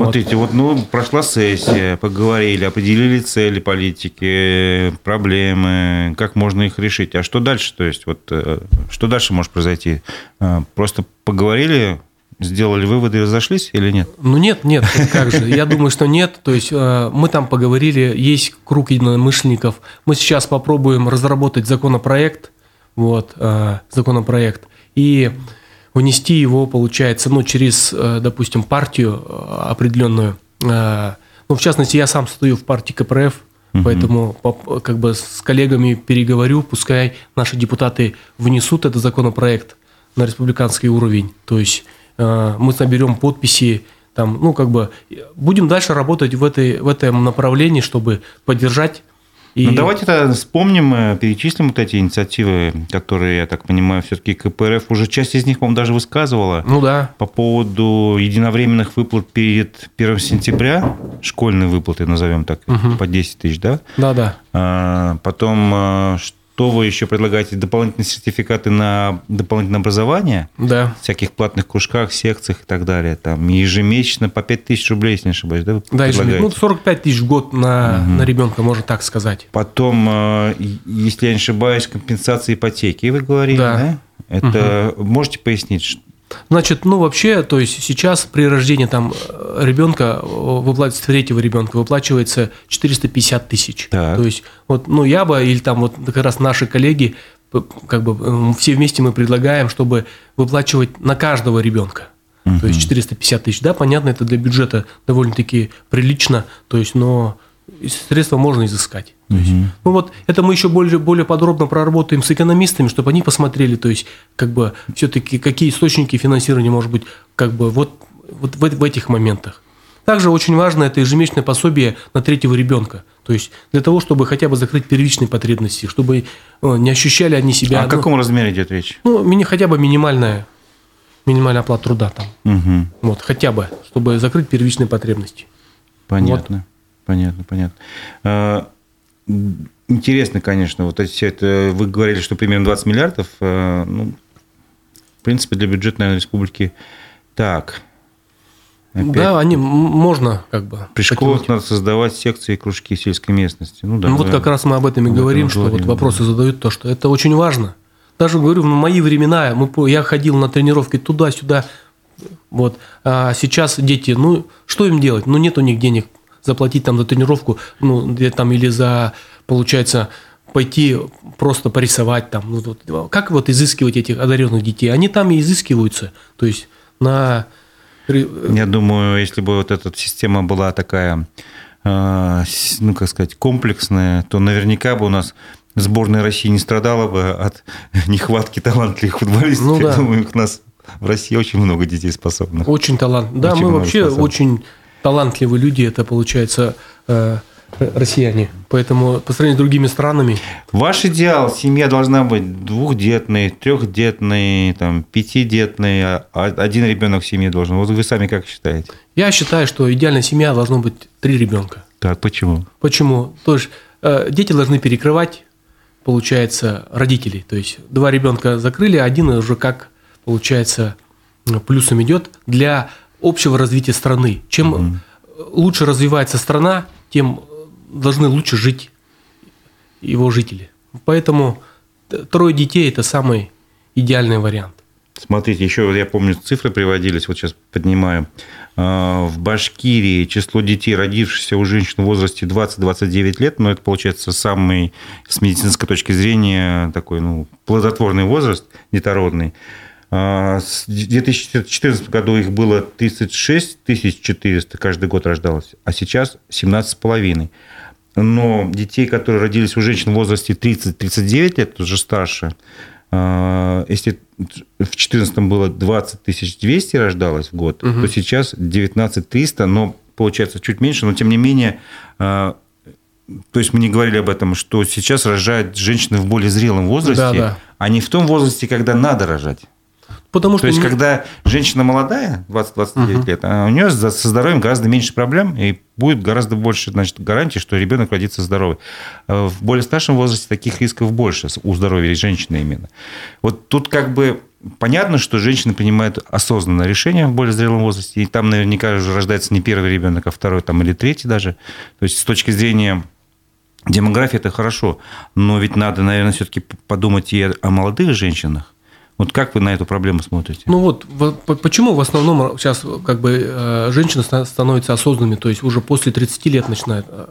Смотрите, вот, ну, прошла сессия, поговорили, определили цели политики, проблемы, как можно их решить. А что дальше? То есть, вот, э, что дальше может произойти? Э, просто поговорили, сделали выводы и разошлись или нет? Ну нет, нет, как же. Я думаю, что нет. То есть э, мы там поговорили, есть круг единомышленников. Мы сейчас попробуем разработать законопроект, вот, законопроект. И унести его, получается, ну, через, э, допустим, партию э, определенную. Э, ну, в частности, я сам стою в партии КПРФ, угу. поэтому как бы с коллегами переговорю, пускай наши депутаты внесут этот законопроект на республиканский уровень. То есть мы наберем подписи, там, ну, как бы будем дальше работать в, этой, в этом направлении, чтобы поддержать и... Ну, давайте тогда вспомним, э, перечислим вот эти инициативы, которые, я так понимаю, все-таки КПРФ уже часть из них, по-моему, даже высказывала. Ну да. По поводу единовременных выплат перед 1 сентября, школьные выплаты, назовем так, угу. по 10 тысяч, да? Да, да. А, потом, а, что вы еще предлагаете? Дополнительные сертификаты на дополнительное образование? Да. Всяких платных кружках, секциях и так далее. Там ежемесячно по 5 тысяч рублей, если не ошибаюсь, да? да, ежемесячно. Ну, 45 тысяч в год на, угу. на ребенка, можно так сказать. Потом, э, если я не ошибаюсь, компенсация ипотеки, вы говорили, да? да? Это угу. можете пояснить, Значит, ну вообще, то есть сейчас при рождении там э, ребенка, э, выплачивается третьего ребенка, выплачивается 450 тысяч. Так. То есть вот, ну я бы или там вот как раз наши коллеги, как бы все вместе мы предлагаем, чтобы выплачивать на каждого ребенка. Угу. То есть 450 тысяч, да, понятно, это для бюджета довольно-таки прилично, то есть, но средства можно изыскать. Угу. есть, ну вот это мы еще более, более подробно проработаем с экономистами, чтобы они посмотрели, то есть как бы все-таки какие источники финансирования может быть как бы вот, вот в, в этих моментах. Также очень важно это ежемесячное пособие на третьего ребенка. То есть для того, чтобы хотя бы закрыть первичные потребности, чтобы э, не ощущали они себя. А о каком размере идет речь? Ну, хотя бы минимальная, минимальная оплата труда там. Угу. Вот, хотя бы, чтобы закрыть первичные потребности. Понятно. Вот. Понятно, понятно. А, интересно, конечно, вот все это, вы говорили, что примерно 20 миллиардов, а, ну, в принципе, для бюджета, наверное, республики так. Опять. Да, они можно как бы. При школах надо создавать секции и кружки сельской местности. Ну, да, ну вот как раз мы об этом и об говорим, этом что говорим, вот вопросы да. задают то, что это очень важно. Даже говорю, в мои времена мы, я ходил на тренировки туда-сюда, Вот. А сейчас дети, ну, что им делать? Ну, нет у них денег заплатить там за тренировку, ну, где там или за, получается, пойти просто порисовать там. Ну, вот, как вот изыскивать этих одаренных детей? Они там и изыскиваются. То есть на... Я думаю, если бы вот эта система была такая, а, ну, как сказать, комплексная, то наверняка бы у нас сборная России не страдала бы от нехватки талантливых футболистов. Ну, да. Я думаю, у нас в России очень много детей способных. Очень талант. Да, очень мы вообще способных. очень талантливые люди. Это получается э, россияне. Поэтому по сравнению с другими странами... Ваш идеал, семья должна быть двухдетной, трехдетной, там, пятидетной, а один ребенок в семье должен. Вот вы сами как считаете? Я считаю, что идеальная семья должна быть три ребенка. Так, почему? Почему? То есть э, дети должны перекрывать, получается, родителей. То есть два ребенка закрыли, один уже как, получается, плюсом идет для общего развития страны. Чем угу. лучше развивается страна, тем должны лучше жить его жители. Поэтому трое детей – это самый идеальный вариант. Смотрите, еще я помню, цифры приводились, вот сейчас поднимаю. А, в Башкирии число детей, родившихся у женщин в возрасте 20-29 лет, но это получается самый с медицинской точки зрения такой ну, плодотворный возраст детородный. А, в 2014 году их было 36 400 каждый год рождалось, а сейчас 17,5 но детей, которые родились у женщин в возрасте 30-39 лет, уже старше, а, если в 2014 было 20 200 рождалось в год, угу. то сейчас 19 300, но получается чуть меньше, но тем не менее, а, то есть мы не говорили об этом, что сейчас рожают женщины в более зрелом возрасте, да, да. а не в том возрасте, когда надо рожать. Потому что То есть, не... когда женщина молодая, 20-29 угу. лет, а у нее со здоровьем гораздо меньше проблем, и будет гораздо больше значит, гарантий, что ребенок родится здоровый. А в более старшем возрасте таких рисков больше у здоровья женщины именно. Вот тут как бы понятно, что женщины принимают осознанное решение в более зрелом возрасте, и там наверняка уже рождается не первый ребенок, а второй там, или третий даже. То есть с точки зрения демографии это хорошо, но ведь надо, наверное, все-таки подумать и о молодых женщинах, вот как вы на эту проблему смотрите? Ну вот, почему в основном сейчас как бы э, женщины становятся осознанными, то есть уже после 30 лет начинают э,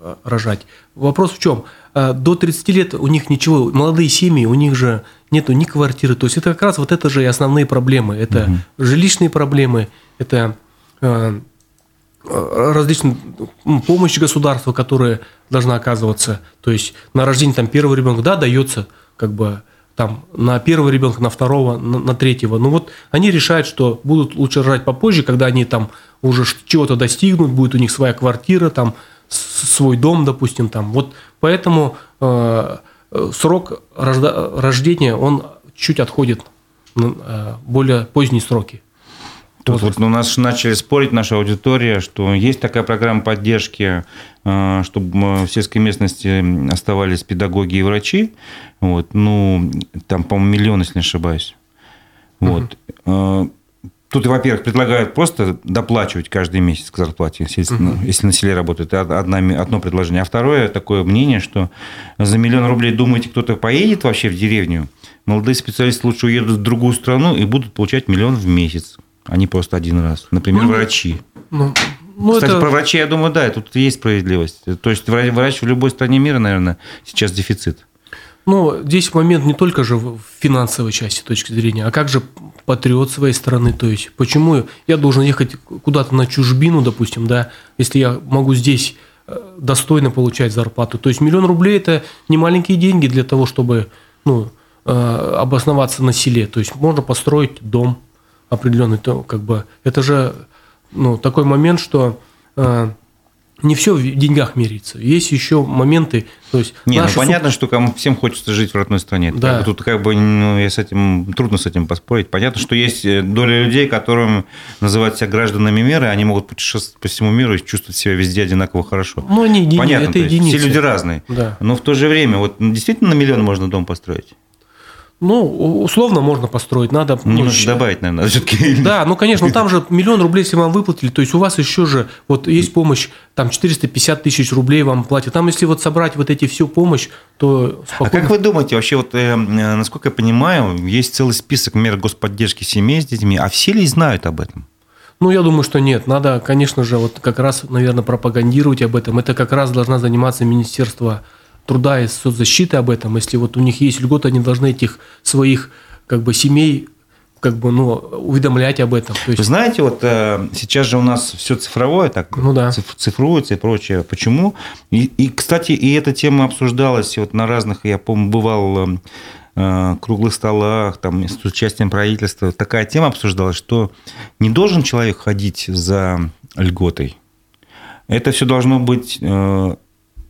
э, рожать. Вопрос в чем? До 30 лет у них ничего, молодые семьи, у них же нету ни квартиры. То есть это как раз вот это же и основные проблемы. Это угу. жилищные проблемы, это различные помощь государства, которая должна оказываться. То есть на рождение там первого ребенка, да, дается как бы там, на первого ребенка, на второго, на, на третьего. Ну вот они решают, что будут лучше рожать попозже, когда они там уже чего-то достигнут, будет у них своя квартира, там, свой дом, допустим, там. Вот поэтому э, срок рожда, рождения, он чуть отходит э, более поздние сроки. Тут вот у нас начали спорить наша аудитория, что есть такая программа поддержки, э, чтобы в сельской местности оставались педагоги и врачи. Вот, ну, там, по-моему, миллион, если не ошибаюсь. Вот. Угу. Тут, во-первых, предлагают просто доплачивать каждый месяц к зарплате, если, угу. если на селе работает. Это одна, одно предложение. А второе такое мнение, что за миллион рублей, думаете, кто-то поедет вообще в деревню? Молодые специалисты лучше уедут в другую страну и будут получать миллион в месяц а не просто один раз. Например, ну, врачи. Ну, ну, Кстати, это... про врачей, я думаю, да, тут есть справедливость. То есть врач в любой стране мира, наверное, сейчас дефицит. Ну, здесь момент не только же в финансовой части точки зрения, а как же патриот своей страны, то есть почему я должен ехать куда-то на чужбину, допустим, да, если я могу здесь э, достойно получать зарплату. То есть миллион рублей – это не маленькие деньги для того, чтобы ну, э, обосноваться на селе. То есть можно построить дом, определенный, то как бы это же ну, такой момент, что э, не все в деньгах меряется. Есть еще моменты, то есть... Не, ну понятно, суп... что кому всем хочется жить в родной стране. Да. Тут как бы ну, я с этим трудно с этим поспорить. Понятно, что есть э, доля людей, которым называют себя гражданами мира, они могут путешествовать по всему миру и чувствовать себя везде одинаково хорошо. Ну, они едини... Понятно, это единицы. Все люди разные. Да. Но в то же время, вот действительно на миллион можно дом построить? Ну, условно можно построить, надо... Ну, Немножко добавить, наверное, все-таки. Да, ну, конечно, ну, там же миллион рублей, если вам выплатили, то есть у вас еще же, вот есть помощь, там 450 тысяч рублей вам платят. Там, если вот собрать вот эти всю помощь, то спокойно... А как вы думаете, вообще, вот, э, насколько я понимаю, есть целый список мер господдержки семей с детьми, а все ли знают об этом? Ну, я думаю, что нет. Надо, конечно же, вот как раз, наверное, пропагандировать об этом. Это как раз должна заниматься Министерство труда и соцзащиты об этом. Если вот у них есть льготы, они должны этих своих как бы семей как бы, ну, уведомлять об этом. То есть... Вы знаете, вот э, сейчас же у нас все цифровое, так ну, да. цифруется и прочее. Почему? И, и, кстати, и эта тема обсуждалась вот на разных, я помню, бывал э, круглых столах, там, с участием правительства. Такая тема обсуждалась, что не должен человек ходить за льготой. Это все должно быть э,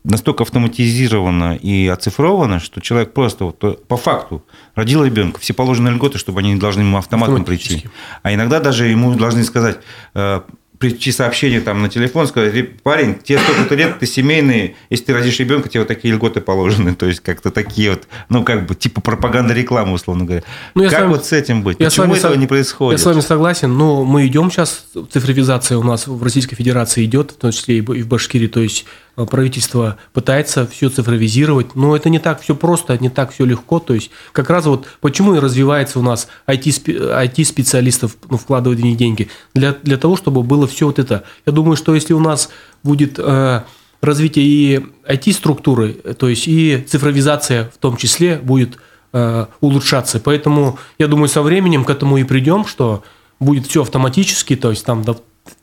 настолько автоматизировано и оцифровано, что человек просто вот по факту родил ребенка, все положенные льготы, чтобы они не должны ему автоматом прийти. А иногда даже ему должны сказать, э, прийти сообщение там на телефон, сказать, парень, тебе столько-то лет, ты семейный, если ты родишь ребенка, тебе вот такие льготы положены. То есть, как-то такие вот, ну, как бы, типа пропаганда рекламы, условно говоря. Ну, я как вами, вот с этим быть? Я Почему этого со... не происходит? Я с вами согласен, но мы идем сейчас, цифровизация у нас в Российской Федерации идет, в том числе и в Башкирии, то есть правительство пытается все цифровизировать, но это не так все просто, не так все легко. То есть как раз вот почему и развивается у нас IT-специалистов, ну, вкладывать в них деньги, для, для того, чтобы было все вот это. Я думаю, что если у нас будет э, развитие и IT-структуры, то есть и цифровизация в том числе будет э, улучшаться. Поэтому я думаю, со временем к этому и придем, что будет все автоматически, то есть там в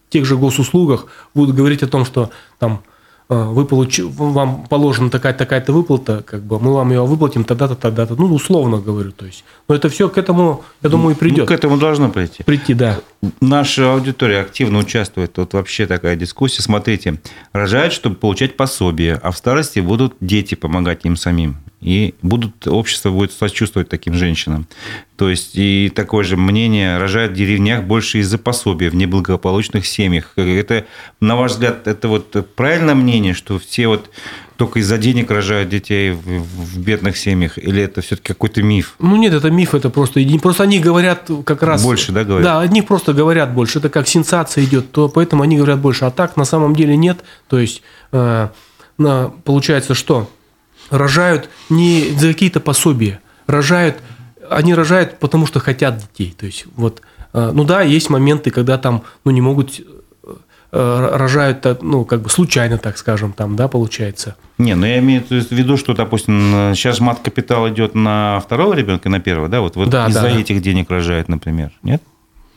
тех же госуслугах будут говорить о том, что там вы получ... вам положена такая-то такая выплата, как бы мы вам ее выплатим тогда-то, тогда-то, ну, условно говорю, то есть. Но это все к этому, я думаю, и придет. Ну, к этому должно прийти. Прийти, да. Наша аудитория активно участвует. Вот вообще такая дискуссия. Смотрите, рожают, чтобы получать пособие, а в старости будут дети помогать им самим и будут, общество будет сочувствовать таким женщинам. То есть и такое же мнение рожают в деревнях больше из-за пособия в неблагополучных семьях. Это, на ваш взгляд, это вот правильное мнение, что все вот только из-за денег рожают детей в, в бедных семьях, или это все-таки какой-то миф? Ну нет, это миф, это просто просто они говорят как раз больше, да, говорят? Да, одни просто говорят больше, это как сенсация идет, то поэтому они говорят больше, а так на самом деле нет, то есть э, получается что? Рожают не за какие-то пособия, рожают, они рожают, потому что хотят детей. То есть, вот, э, ну да, есть моменты, когда там, ну, не могут э, рожают, э, ну, как бы случайно, так скажем, там, да, получается. Не, ну я имею в виду, что, допустим, сейчас мат-капитал идет на второго ребенка, на первого, да, вот, вот да, из-за да. этих денег рожают, например, нет?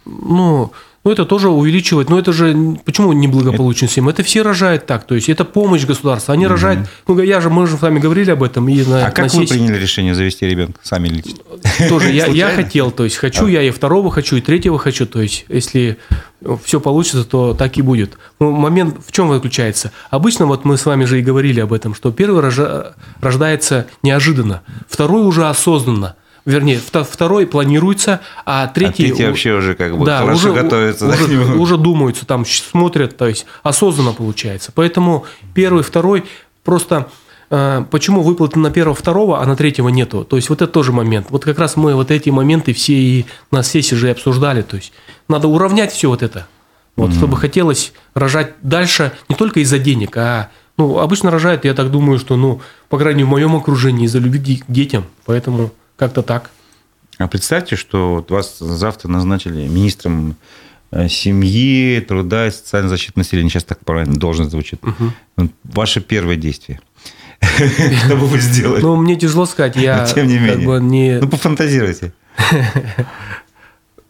Ну, ну, это тоже увеличивает. Но это же почему неблагополучная семья? Это все рожают так. То есть это помощь государства. Они угу. рожают. Ну, я же, мы же с вами говорили об этом. И на, а как на вы приняли решение завести ребенка сами лично? Тоже я, я хотел. То есть хочу а. я и второго хочу, и третьего хочу. То есть если все получится, то так и будет. Ну, момент в чем заключается? Обычно вот мы с вами же и говорили об этом, что первый рождается неожиданно, второй уже осознанно вернее, второй планируется, а третий... А третий вообще уже как бы да, хорошо уже, готовится. Уже, да? уже думаются, там смотрят, то есть осознанно получается. Поэтому первый, второй просто... Э, почему выплаты на первого, второго, а на третьего нету? То есть вот это тоже момент. Вот как раз мы вот эти моменты все и на сессии же обсуждали. То есть надо уравнять все вот это. Вот, mm-hmm. чтобы хотелось рожать дальше не только из-за денег, а ну, обычно рожают, я так думаю, что, ну, по крайней мере, в моем окружении, из-за любви к детям. Поэтому как-то так. А представьте, что вот вас завтра назначили министром э, семьи, труда и социальной защиты населения. Сейчас так правильно должность звучит. Угу. Ваше первое действие. Что бы вы сделали? Ну, мне тяжело сказать. Я тем не менее. не... Ну, пофантазируйте.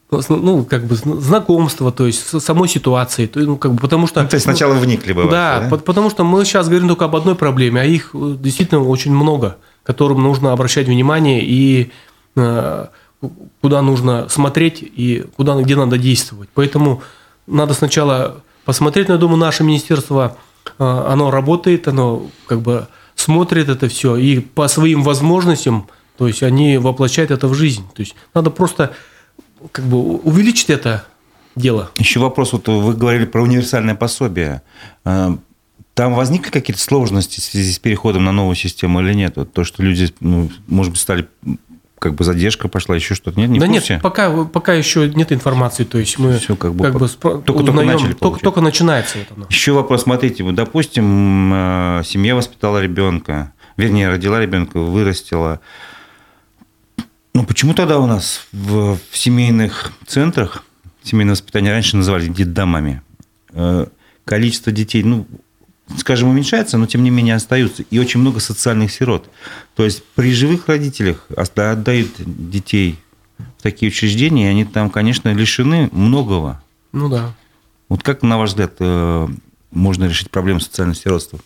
Ну, ну, как бы знакомство, то есть самой ситуации, то, ну, как бы, потому что... Ну, то есть сначала вникли бы. Да, да, потому что мы сейчас говорим только об одной проблеме, а их э, действительно очень много которым нужно обращать внимание и э, куда нужно смотреть и куда, где надо действовать. Поэтому надо сначала посмотреть, но я думаю, наше министерство, э, оно работает, оно как бы смотрит это все и по своим возможностям, то есть они воплощают это в жизнь. То есть надо просто как бы увеличить это дело. Еще вопрос, вот вы говорили про универсальное пособие. Там возникли какие-то сложности в связи с переходом на новую систему или нет? Вот то, что люди, ну, может быть, стали как бы задержка пошла, еще что-то. Нет, не да нет, пока, пока еще нет информации, то есть мы Все как бы, как бы только, только начали только, только начинается это. Еще вопрос, смотрите, вот, допустим, э, семья воспитала ребенка, вернее, родила ребенка, вырастила. Ну, почему тогда у нас в, в семейных центрах, семейное воспитание раньше называли детдомами, э, количество детей, ну, скажем, уменьшается, но тем не менее остаются. И очень много социальных сирот. То есть при живых родителях отдают детей в такие учреждения, и они там, конечно, лишены многого. Ну да. Вот как, на ваш взгляд, э, можно решить проблему социального сиротства?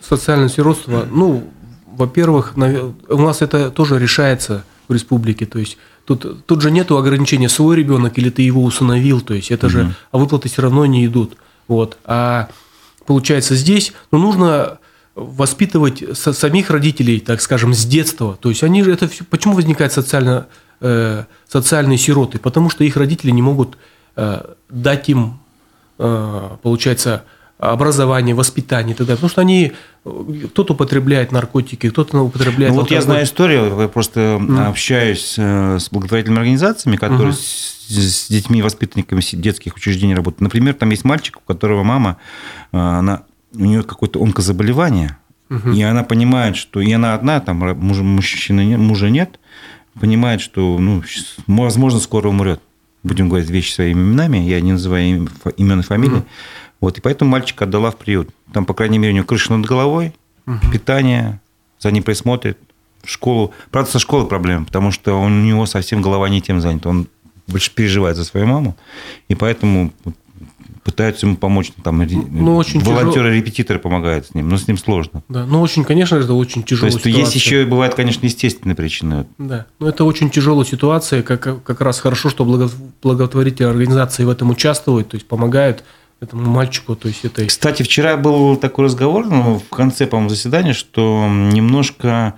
Социальное сиротство, ну, во-первых, у нас это тоже решается в республике. То есть тут, тут же нет ограничения, свой ребенок или ты его усыновил. То есть это угу. же, а выплаты все равно не идут. Вот. А получается здесь, ну, нужно воспитывать самих родителей, так скажем, с детства. То есть они же это все, почему возникают социально, э, социальные сироты? Потому что их родители не могут э, дать им, э, получается, образование, воспитание и так далее. Потому что они, кто-то употребляет наркотики, кто-то употребляет Ну вот я знаю историю, я просто mm. общаюсь э, с благотворительными организациями, которые mm-hmm с детьми, воспитанниками детских учреждений работают. Например, там есть мальчик, у которого мама, э, она, у нее какое-то онкозаболевание, угу. и она понимает, что и она одна, там мужа, мужчины нет, мужа нет, понимает, что, ну, возможно, скоро умрет. Будем говорить вещи своими именами, я не называю имен и фамилии. Угу. Вот, и поэтому мальчика отдала в приют. Там, по крайней мере, у него крыша над головой, угу. питание, за ним присмотрят, в школу. Правда, со школы проблема, потому что у него совсем голова не тем занята. Он больше переживает за свою маму, и поэтому пытаются ему помочь. Там, ну, очень волонтеры, репетиторы помогают с ним, но с ним сложно. Да, ну очень, конечно, это очень тяжелая То есть ситуация. есть еще бывает, конечно, естественные причины. Да, но это очень тяжелая ситуация, как, как раз хорошо, что благотворительные организации в этом участвуют, то есть помогают этому мальчику, то есть это. Кстати, вчера был такой разговор, ну, в конце, по-моему, заседания, что немножко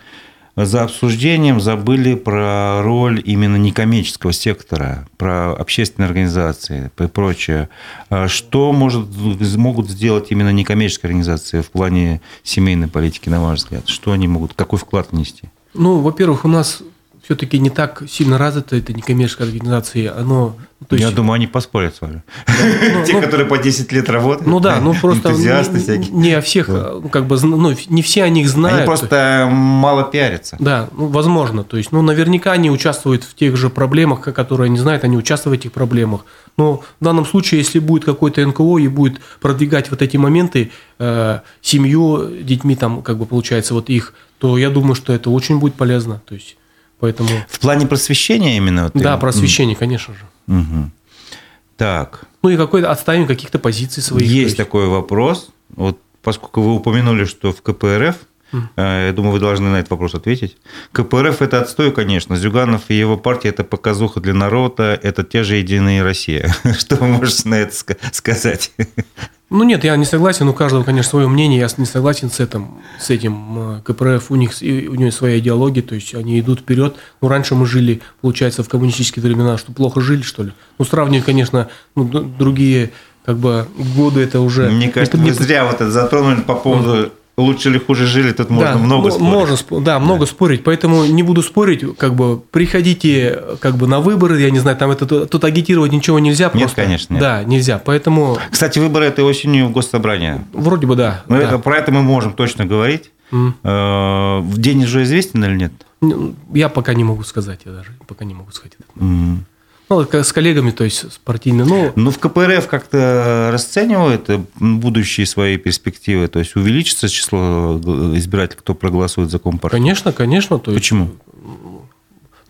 за обсуждением забыли про роль именно некоммерческого сектора, про общественные организации и прочее. А что может, могут сделать именно некоммерческие организации в плане семейной политики, на ваш взгляд? Что они могут, какой вклад внести? Ну, во-первых, у нас все-таки не так сильно развито, это некоммерческая организация, оно... То есть... Я думаю, они поспорят с вами. Да, ну, Те, ну, которые по 10 лет работают. Ну да, ну просто... Не о всех, да. как бы, ну, не все о них знают. Они просто мало пиарятся. Да, ну, возможно. То есть, ну, наверняка они участвуют в тех же проблемах, которые они знают, они участвуют в этих проблемах. Но в данном случае, если будет какой-то НКО и будет продвигать вот эти моменты, э, семью, детьми там, как бы, получается, вот их, то я думаю, что это очень будет полезно. То есть, Поэтому... В плане просвещения именно? Вот да, просвещение, конечно же. Угу. Так. Ну и какой-то отставим каких-то позиций своих. Есть, есть такой вопрос. Вот поскольку вы упомянули, что в КПРФ я думаю, вы должны на этот вопрос ответить. КПРФ – это отстой, конечно. Зюганов и его партия – это показуха для народа, это те же «Единая Россия». Что вы можете на это сказать? Ну нет, я не согласен, у каждого, конечно, свое мнение, я не согласен с этим, с этим. КПРФ, у них, у них своя идеология, то есть они идут вперед. Ну, раньше мы жили, получается, в коммунистические времена, что плохо жили, что ли? Ну, сравнивать, конечно, ну, другие как бы годы это уже... Мне кажется, это, не... зря вот это затронули по поводу лучше или хуже жили, тут можно да, много спорить. Можно, да, много да. спорить, поэтому не буду спорить, как бы приходите как бы на выборы, я не знаю, там это тут агитировать ничего нельзя просто. Нет, конечно, нет. Да, нельзя, поэтому... Кстати, выборы этой осенью в Госсобрание. Вроде бы да. Но да. Это, про это мы можем точно говорить. Mm. В день уже известен или нет? Я пока не могу сказать, я даже пока не могу сказать. Mm. Ну, с коллегами, то есть с партийными. Ну, ну в КПРФ как-то расценивают будущие свои перспективы? То есть увеличится число избирателей, кто проголосует за Компартию? Конечно, конечно. То есть, Почему?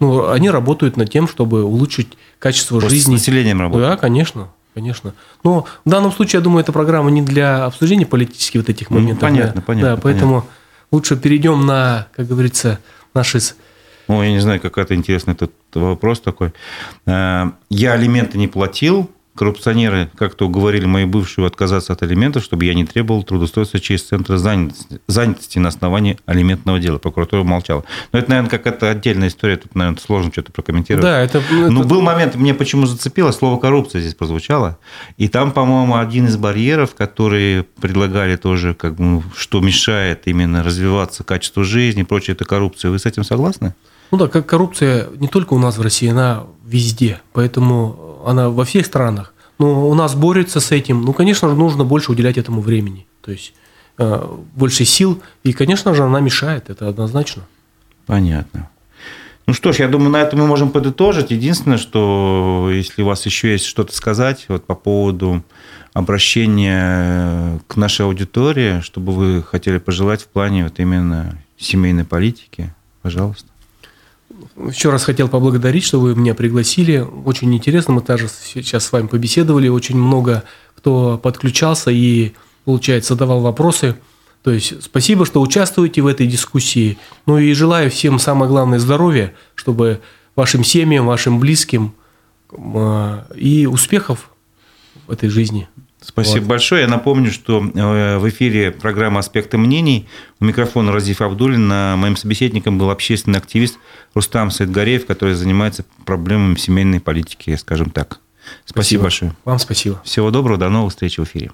Ну, они работают над тем, чтобы улучшить качество Просто жизни. С населением работают? Да, конечно. Конечно. Но в данном случае, я думаю, эта программа не для обсуждения политических вот этих моментов. Ну, понятно, да, понятно. Да, поэтому понятно. лучше перейдем на, как говорится, наши ну, я не знаю, какой-то интересный этот вопрос такой. Э, я алименты не платил, коррупционеры как-то уговорили мою бывшую отказаться от алиментов, чтобы я не требовал трудоустройства через центр занятости, занятости на основании алиментного дела. Прокуратура молчала. Но это, наверное, какая-то отдельная история. Тут, наверное, сложно что-то прокомментировать. Да, это... Но это... был момент, мне почему зацепило, слово коррупция здесь прозвучало. И там, по-моему, один из барьеров, которые предлагали тоже, как бы, что мешает именно развиваться качеству жизни и прочее, это коррупция. Вы с этим согласны? Ну да, как коррупция не только у нас в России, она везде, поэтому она во всех странах. Но у нас борется с этим. Ну, конечно же, нужно больше уделять этому времени. То есть э, больше сил. И, конечно же, она мешает, это однозначно. Понятно. Ну что ж, я думаю, на этом мы можем подытожить. Единственное, что если у вас еще есть что-то сказать вот по поводу обращения к нашей аудитории, чтобы вы хотели пожелать в плане вот именно семейной политики, пожалуйста. Еще раз хотел поблагодарить, что вы меня пригласили. Очень интересно, мы также сейчас с вами побеседовали. Очень много кто подключался и, получается, задавал вопросы. То есть спасибо, что участвуете в этой дискуссии. Ну и желаю всем самое главное здоровья, чтобы вашим семьям, вашим близким а, и успехов в этой жизни. Спасибо вот. большое. Я напомню, что э, в эфире программа «Аспекты мнений». У микрофона Разиф Абдулин. Моим собеседником был общественный активист Рустам Саидгареев, который занимается проблемами семейной политики, скажем так. Спасибо, спасибо большое. Вам спасибо. Всего доброго. До новых встреч в эфире.